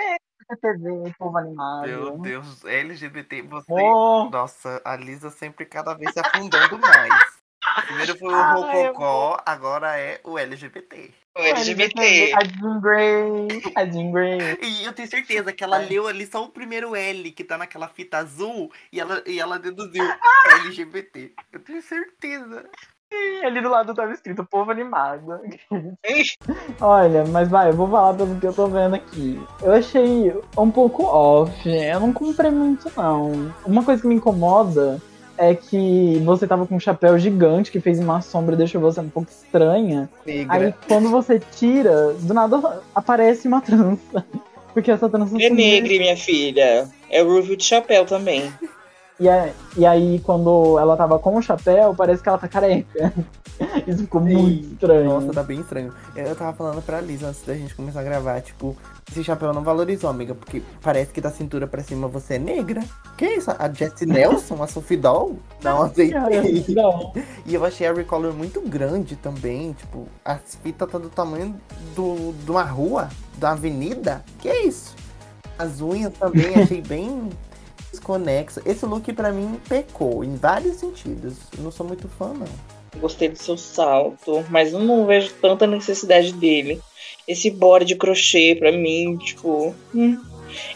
é TV, povo animado. Meu Deus, LGBT, você. Oh, Nossa, a Lisa sempre cada vez se afundando mais. Primeiro foi o Ai, Rococó, agora é o LGBT. o LGBT. A Jean Grey, a Jean Grey. E eu tenho certeza que ela É. leu ali só o primeiro L, que tá naquela fita azul, e ela, e ela deduziu LGBT. Eu tenho certeza. E ali do lado tava escrito povo animado. Olha, mas vai, eu vou falar pelo que eu tô vendo aqui. Eu achei um pouco off, eu não comprei muito não. Uma coisa que me incomoda é que você tava com um chapéu gigante que fez uma sombra e deixou você um pouco estranha. Negra. Aí quando você tira, do nada aparece uma trança. Porque essa trança É negre, minha filha. É o review de chapéu também. E, aí- e aí, quando ela tava com o chapéu, parece que ela tá careca. Isso ficou muito estranho. Nossa, tá bem estranho. Eu tava falando pra Lisa antes da gente começar a gravar, tipo, esse chapéu não valorizou, amiga, porque parece que da cintura pra cima você é negra. Que isso? A Jessie Nelson, a Sophie Doll? Não aceitei. Não. E eu achei a recolor muito grande também, tipo, as fitas tá do tamanho do, de uma rua, da avenida. Que é isso? As unhas também achei bem desconexa. Esse look pra mim pecou em vários sentidos. Eu não sou muito fã, não. Gostei do seu salto, mas eu não vejo tanta necessidade dele. Esse body de crochê pra mim, tipo. hum.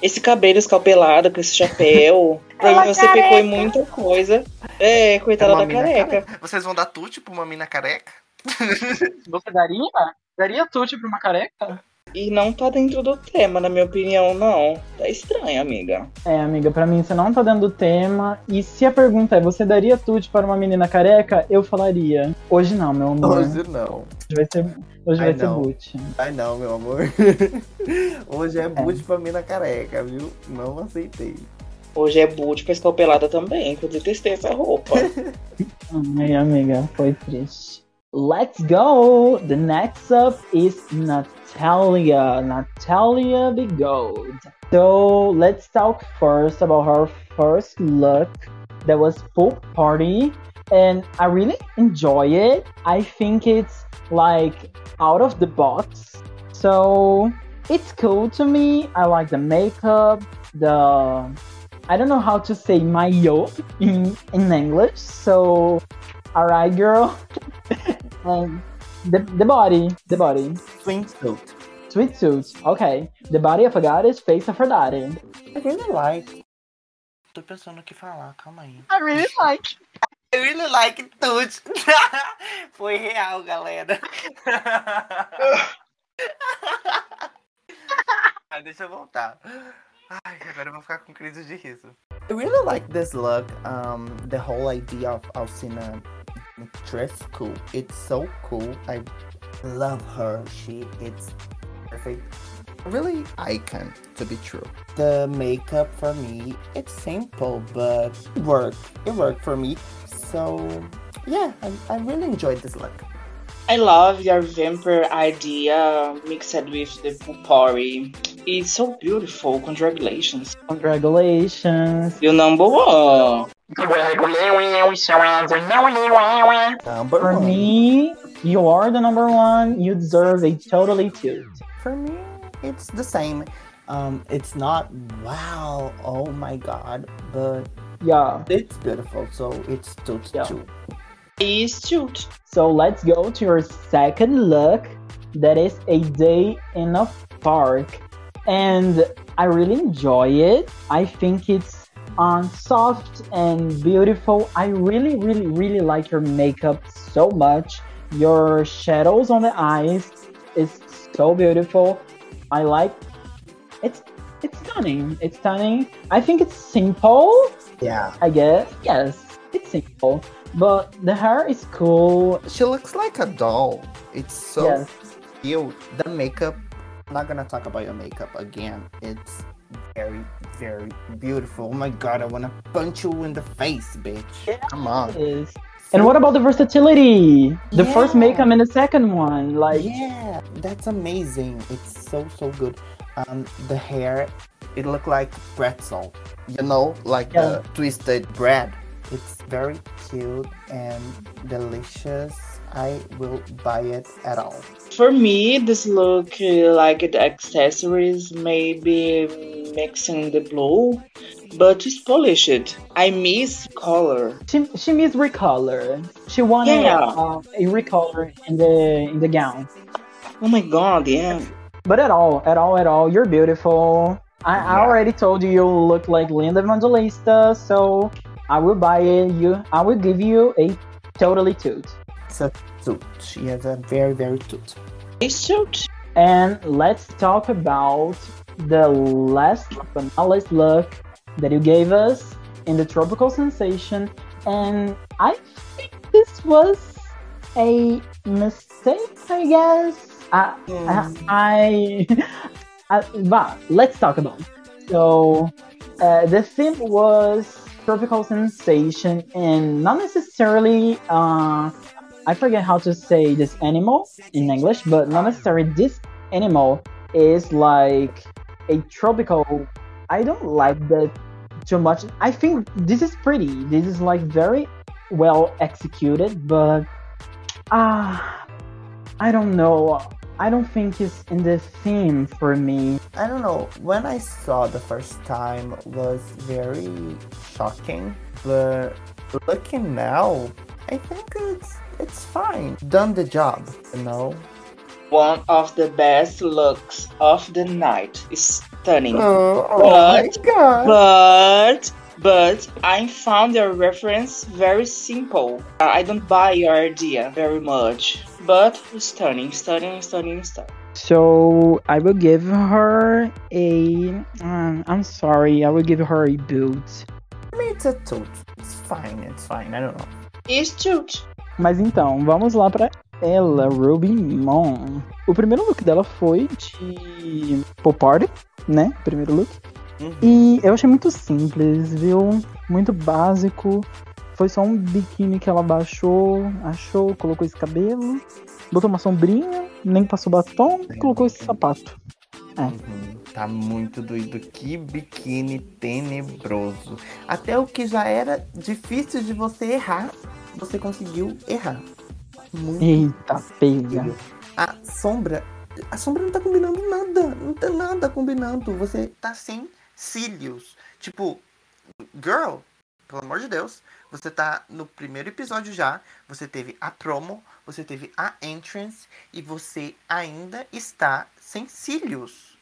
Esse cabelo escalpelado com esse chapéu. pra Ela mim você careca. pecou em muita coisa. É, coitada Uma da mina careca. Vocês vão dar tute pra uma mina careca? Você daria? Daria tute pra uma careca? E não tá dentro do tema, na minha opinião, não. Tá estranho, amiga. É, amiga, pra mim você não tá dentro do tema. E se a pergunta é, você daria tudo para uma menina careca? Eu falaria. Hoje não, meu amor. Hoje não. Hoje vai ser, hoje Ai, vai ser boot. Ai não, meu amor. Hoje é boot pra mina careca, viu? Não aceitei. Hoje é boot pra escalpelada também, que eu detestei essa roupa. Ai, amiga, foi triste. Let's go! The next up is Natalia. Natalia Bigold. So let's talk first about her first look. That was Pool Party. And I really enjoy it. I think it's like out of the box. So it's cool to me. I like the makeup, the I don't know how to say mayo in in English. So alright girl. and the, the body, the body. Swimsuit. Sweet suit. Okay. The body of a goddess, face of Aphrodite. I really like. Tô pensando o que falar, calma aí. I really like. I really like tudo. Foi real, galera. Ai, deixa eu voltar. Ai, agora eu vou ficar com crise de riso. I really like this look. Um, the whole idea of Alcina Tresco. It's so cool. I love her. She it's perfect. Really icon to be true. The makeup for me, it's simple but it worked. It worked for me. So yeah, I, I really enjoyed this look. I love your vampire idea mixed with the poopery. It's so beautiful. Congratulations. Congratulations. You're number one. Number For one. me, you are the number one. You deserve a totally two. For me, it's the same. Um, it's not wow, oh my god, but Yeah. it's beautiful. So it's two Yeah. two. Is cute. So let's go to your second look. That is a day in a park. And I really enjoy it. I think it's um, soft and beautiful. I really, really, really like your makeup so much. Your shadows on the eyes is so beautiful. I like it's it's stunning. It's stunning. I think it's simple. Yeah. I guess. Yes, it's simple. But the hair is cool. She looks like a doll. It's so yes. cute. The makeup. I'm not gonna talk about your makeup again. It's very, very beautiful. Oh my god, I wanna punch you in the face, bitch. Yeah. Come on. It is. And what about the versatility? The first Yeah. makeup and the second one. Like, yeah, that's amazing. It's so so good. Um, the hair, it looked like pretzel. You know, like the twisted bread. It's very cute and delicious. I will buy it at all. For me, this look like the accessories, maybe mixing the blue, but it's polished. I miss color. she she needs recolor. She wanted Yeah. uh, a recolor in the in the gown. Oh my god, yeah. But at all, at all, at all, you're beautiful. I, I already told you you look like Linda Evangelista, so I will buy it. You, I will give you a totally toot. It's a toot. She has a very very toot. It's cute. And let's talk about the last but not least look that you gave us in the Tropical Sensation. And I think this was a mistake, I guess. I, I, I, but let's talk about it. So, uh, the theme was Tropical Sensation, and not necessarily, uh, I forget how to say this animal in English, but not necessarily this animal is like a tropical. I don't like that too much. I think this is pretty. This is like very well executed, but ah, I don't know. I don't think it's in the theme for me. I don't know. When I saw the first time was very shocking, but looking now, I think it's it's fine. Done the job, you know. One of the best looks of the night. It's stunning. Oh, my god! But but I found your reference very simple. I don't buy your idea very much. But stunning, stunning, stunning, stunning. So I will give her a. Uh, I'm sorry, I will give her a boot. I mean, it's a toot. It's fine, it's fine. I don't know. It's cute. Mas então, vamos lá pra ela, Ruby Mon. O primeiro look dela foi de pop party, né? Primeiro look. Uhum. E eu achei muito simples, viu? Muito básico. Foi só um biquíni que ela baixou, achou, colocou esse cabelo, botou uma sombrinha, nem passou batom, colocou esse sapato. Uhum. Tá muito doido. Que biquíni tenebroso. Até o que já era difícil de você errar, você conseguiu errar. Muito Eita, pega. A sombra. A sombra não tá combinando nada. Não tá nada combinando. Você tá sem cílios. Tipo, girl, pelo amor de Deus. Você tá no primeiro episódio já. Você teve a promo. Você teve a entrance. E você ainda está sem cílios.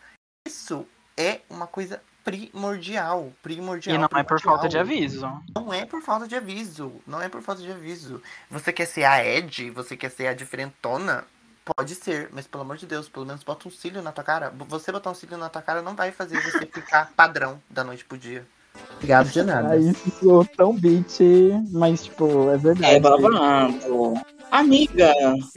Isso é uma coisa primordial. Primordial. E não é por primordial. falta de aviso. Não é por falta de aviso. Não é por falta de aviso. Você quer ser a Ed? Você quer ser a diferentona? Pode ser, mas pelo amor de Deus, pelo menos bota um cílio na tua cara. Você botar um cílio na tua cara não vai fazer você ficar padrão da noite pro dia. Obrigado de nada. Aí isso soou tão bitch, mas tipo, é verdade. É babado. Amiga,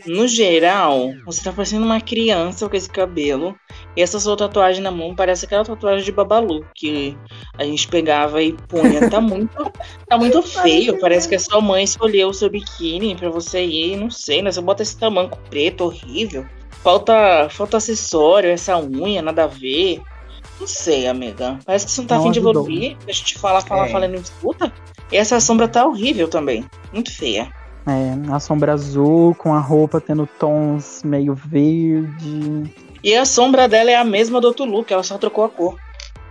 no geral, você tá parecendo uma criança com esse cabelo. E essa sua tatuagem na mão parece aquela tatuagem de Babalu que a gente pegava e punha. Tá muito, tá muito feio. Parece que a sua mãe escolheu o seu biquíni pra você ir. Não sei, né? Você bota esse tamanco preto horrível. Falta, falta acessório, essa unha, nada a ver. Não sei, amiga. Parece que você não tá Não afim de evoluir. A gente fala, fala, É. fala e não escuta. E essa sombra tá horrível também. Muito feia. É, a sombra azul com a roupa tendo tons meio verde. E a sombra dela é a mesma do outro look, ela só trocou a cor.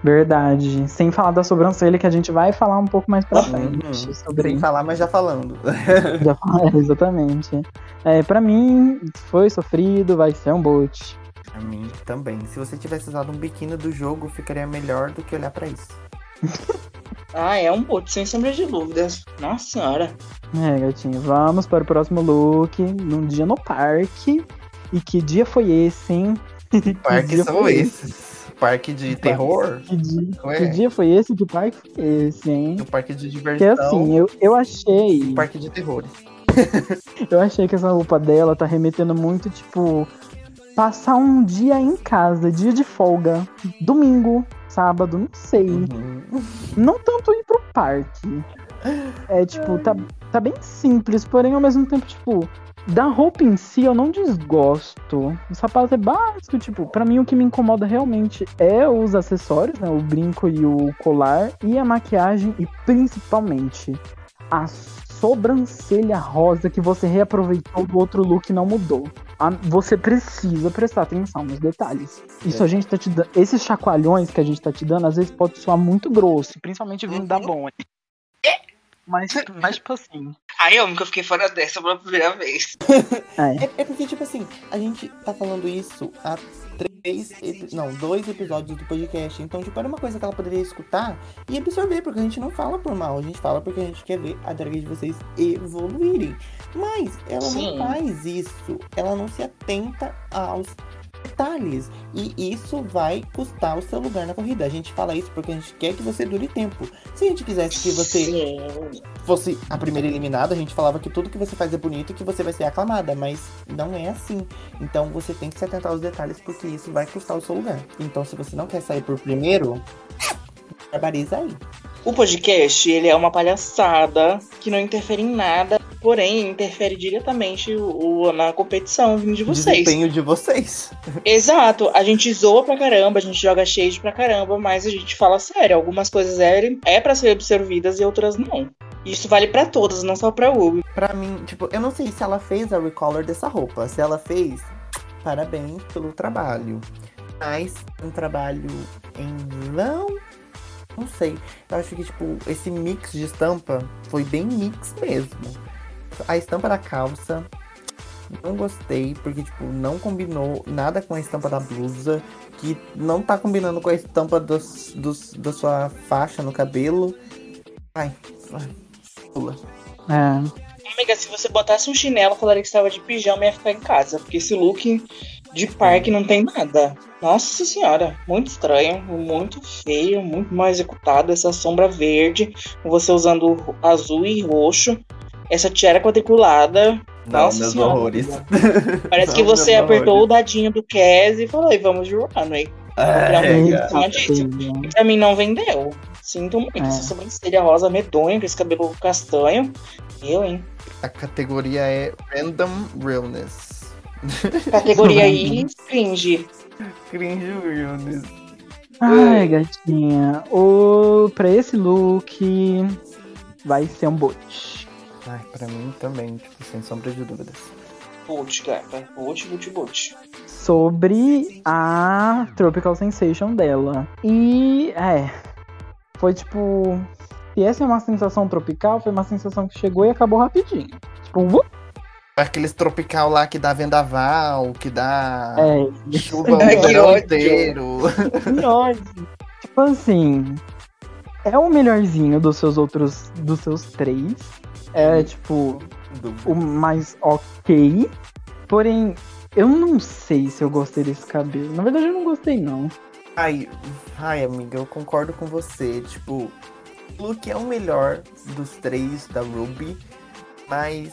Verdade. Sem falar da sobrancelha, que a gente vai falar um pouco mais pra frente Uhum. sobre Sem falar, mas já falando. Já fala- é, exatamente. É, pra mim, foi sofrido, vai ser um boot. Pra mim também. Se você tivesse usado um biquíni do jogo, ficaria melhor do que olhar pra isso. Ah, é um boot, sem sombra de dúvidas. Nossa senhora. É, gatinho, vamos para o próximo look, num dia no parque. E que dia foi esse, hein? Que são esses. Parque de terror? Que dia, Ué. que dia foi esse? Que parque foi esse, hein? Do parque de Que diversão. assim, eu, eu achei. Parque de terrores. Eu achei que essa roupa dela tá remetendo muito, tipo, passar um dia em casa, dia de folga, domingo, sábado, não sei. Uhum. Não tanto ir pro parque. É, tipo, tá, tá bem simples, porém ao mesmo tempo, tipo, da roupa em si eu não desgosto. O sapato é básico, tipo, pra mim o que me incomoda realmente é os acessórios, né? O brinco e o colar, e a maquiagem, e principalmente a sobrancelha rosa que você reaproveitou do outro look e não mudou. A- Você precisa prestar atenção nos detalhes. Isso a gente tá te dando. Esses chacoalhões que a gente tá te dando, às vezes pode soar muito grosso, principalmente vindo da Bonnie. Mas, mas, tipo assim. Ai, eu nunca fiquei fora dessa pela primeira vez. É. É, é porque, tipo assim, a gente tá falando isso há três, não, dois episódios do podcast. Então, tipo, era uma coisa que ela poderia escutar e absorver, porque a gente não fala por mal, a gente fala porque a gente quer ver a drag de vocês evoluírem. Mas ela Sim. não faz isso, ela não se atenta aos detalhes. E isso vai custar o seu lugar na corrida. A gente fala isso porque a gente quer que você dure tempo. Se a gente quisesse que você Sim. fosse a primeira eliminada, a gente falava que tudo que você faz é bonito e que você vai ser aclamada, mas não é assim. Então você tem que se atentar aos detalhes porque isso vai custar o seu lugar. Então se você não quer sair por primeiro, barbariza aí. O podcast, ele é uma palhaçada que não interfere em nada, porém interfere diretamente o, o- na competição de vocês. Desempenho de vocês. Exato, a gente zoa pra caramba, a gente joga shade pra caramba, mas a gente fala sério, algumas coisas é, é para ser absorvidas e outras não. Isso vale pra todas, não só pra Ubi. Pra mim, tipo, eu não sei se ela fez a recolor dessa roupa. Se ela fez, parabéns pelo trabalho. Mas um trabalho em vão, não sei. Eu acho que, tipo, esse mix de estampa foi bem mix mesmo. A estampa da calça, não gostei, porque, tipo, não combinou nada com a estampa da blusa. Que não tá combinando com a estampa dos, dos, da sua faixa no cabelo. Ai, pula. É. Amiga, se você botasse um chinelo, falaria que estava de pijama e ia ficar em casa. Porque esse look de parque não tem nada. Nossa senhora, muito estranho, muito feio, muito mal executado. Essa sombra verde, você usando azul e roxo. Essa tiara quadriculada. Não, Nossa meus senhora. horrores. Parece que você meus apertou o horrores. dadinho do Kes e falou, e vamos de runway. É. E pra mim não vendeu. Sinto muito. É. Essa sobrancelha rosa medonha, com esse cabelo castanho. Eu, hein? A categoria é Random Realness. Categoria aí, cringe. Cringe Realness. Ai, gatinha. O... Pra esse look, vai ser um boot. Ai, pra mim também, tipo, sem sombra de dúvidas. Boot, gata. Boot, boot, boot. Sobre a Tropical Sensation dela. E, é. Foi tipo. Se essa é uma sensação tropical, foi uma sensação que chegou e acabou rapidinho. Tipo, uh, Aqueles tropical lá que dá vendaval, que dá é, chuva o Ai, que verão inteiro. Nossa. Tipo assim, é o melhorzinho dos seus outros, dos seus três. É tipo o mais ok. Porém, eu não sei se eu gostei desse cabelo. Na verdade, eu não gostei não. Ai, ai, amiga, eu concordo com você. Tipo, o look é o melhor dos três da Ruby, mas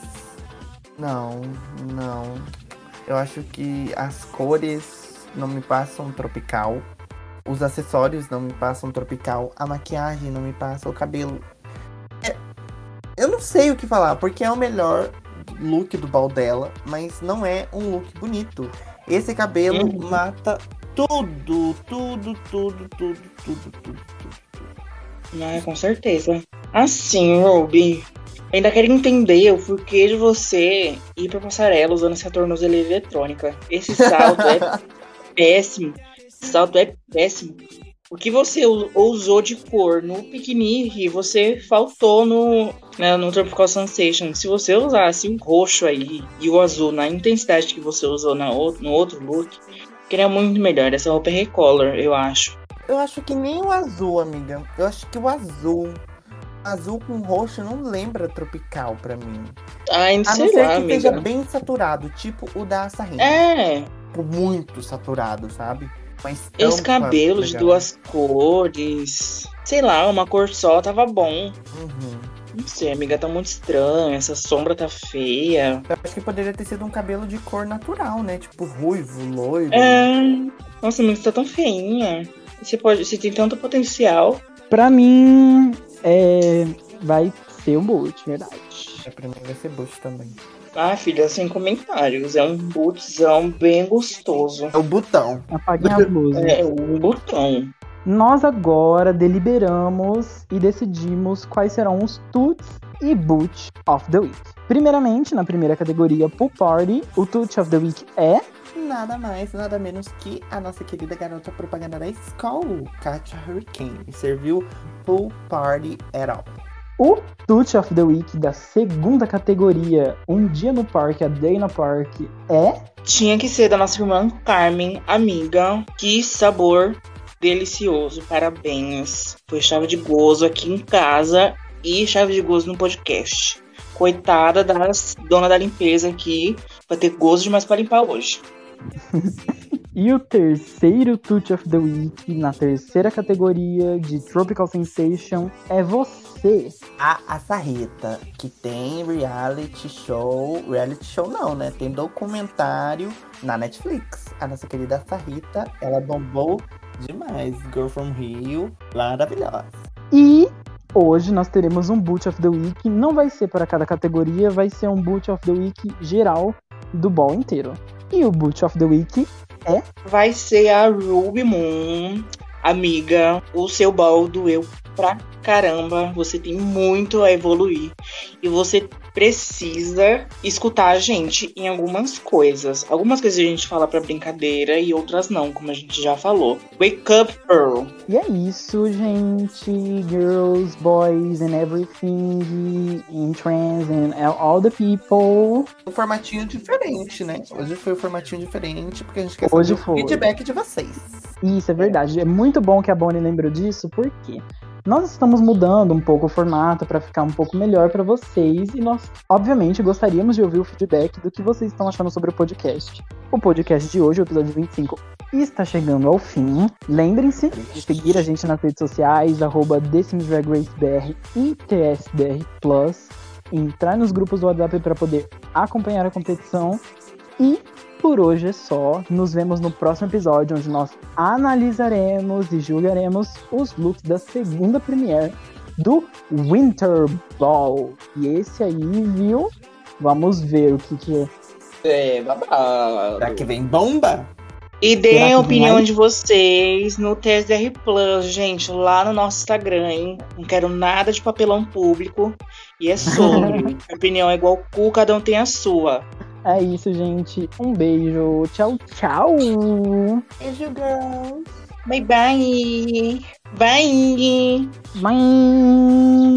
não, não. Eu acho que as cores não me passam tropical. Os acessórios não me passam tropical. A maquiagem não me passa. O cabelo. É- eu não sei o que falar, porque é o melhor look do bal dela, mas não é um look bonito. Esse cabelo Uhum. mata tudo, tudo, tudo, tudo, tudo, tudo, tudo. Ah, com certeza. Assim, Ruby. Ainda quero entender o porquê de você ir pra passarela usando essa tornozeleira eletrônica. Esse salto é péssimo. Esse salto é péssimo. O que você usou de cor no piquenique, você faltou no, né, no Tropical Sensation. Se você usasse o roxo aí e o azul na intensidade que você usou na no outro look, seria muito melhor. Essa roupa é recolor, eu acho. Eu acho que nem o azul, amiga. Eu acho que o azul. Azul com roxo não lembra tropical pra mim. Ai, não A não sei ser lá, que amiga. seja bem saturado, tipo o da Sarrinha. É, Tipo, muito saturado, sabe? Mas tão esse cabelo de duas cores. Sei lá, uma cor só tava bom. Uhum. Não sei, amiga, tá muito estranho. Essa sombra tá feia. Eu acho que poderia ter sido um cabelo de cor natural, né? Tipo ruivo, loiro. É. Nossa, amiga, você tá tão feinha. Você, pode, você tem tanto potencial. Pra mim, é, vai ser um boot, verdade. É, pra mim vai ser bucho também. Ah, filha, sem comentários. É um bootzão bem gostoso. É o botão. Apaguem as luzes. É um botão. Nós agora deliberamos e decidimos quais serão os Toots e Boot of the Week. Primeiramente, na primeira categoria Pool Party, o Toot of the Week é Nada mais, nada menos que a nossa querida garota propaganda da escola, Katia Hurricane. Serviu Pool Party at all. O Toot of the Week da segunda categoria, Um Dia no Parque, a Day no Parque, é Tinha que ser da nossa irmã Carmen, amiga. Que sabor delicioso. Parabéns. Foi chave de gozo aqui em casa e chave de gozo no podcast. Coitada das dona da limpeza aqui. Vai ter gozo demais pra limpar hoje. E o terceiro Toot of the Week, na terceira categoria de Tropical Sensation, é você. A, a Sarreta, que tem reality show. Reality show não, né? Tem documentário na Netflix. A nossa querida Sarrita, ela bombou demais. Girl from Rio, maravilhosa. E hoje nós teremos um Boot of the Week. Não vai ser para cada categoria, vai ser um Boot of the Week geral do ball inteiro. E o Boot of the Week Vai ser a Ruby Moon, amiga. O seu bal doeu pra caramba. Você tem muito a evoluir. E você precisa escutar a gente em algumas coisas. Algumas coisas a gente fala pra brincadeira e outras não, como a gente já falou. Wake up, Earl. E é isso, gente. Girls, boys and everything. In trans and all the people. Um formatinho diferente, né? Hoje foi um formatinho diferente, porque a gente quer Hoje saber foi. o feedback de vocês. Isso é verdade. É muito bom que a Bonnie lembrou disso, por quê? Nós estamos mudando um pouco o formato para ficar um pouco melhor para vocês e nós, obviamente, gostaríamos de ouvir o feedback do que vocês estão achando sobre o podcast. O podcast de hoje, o episódio 25, está chegando ao fim. Lembrem-se de seguir a gente nas redes sociais, arroba TheSimsDragRaceBR e TSBR entrar nos grupos do WhatsApp para poder acompanhar a competição e por hoje é só. Nos vemos no próximo episódio, onde nós analisaremos e julgaremos os looks da segunda premiere do Winter Ball. E esse aí, viu? Vamos ver o que, que é. É, babado. Será que vem bomba? E deem a opinião vai? de vocês no TSR Plus, gente, lá no nosso Instagram, hein? Não quero nada de papelão público. E é sobre. a opinião é igual cu, cada um tem a sua. É isso, gente. Um beijo. Tchau, tchau. Beijo, girls. Bye, bye. Bye. Bye.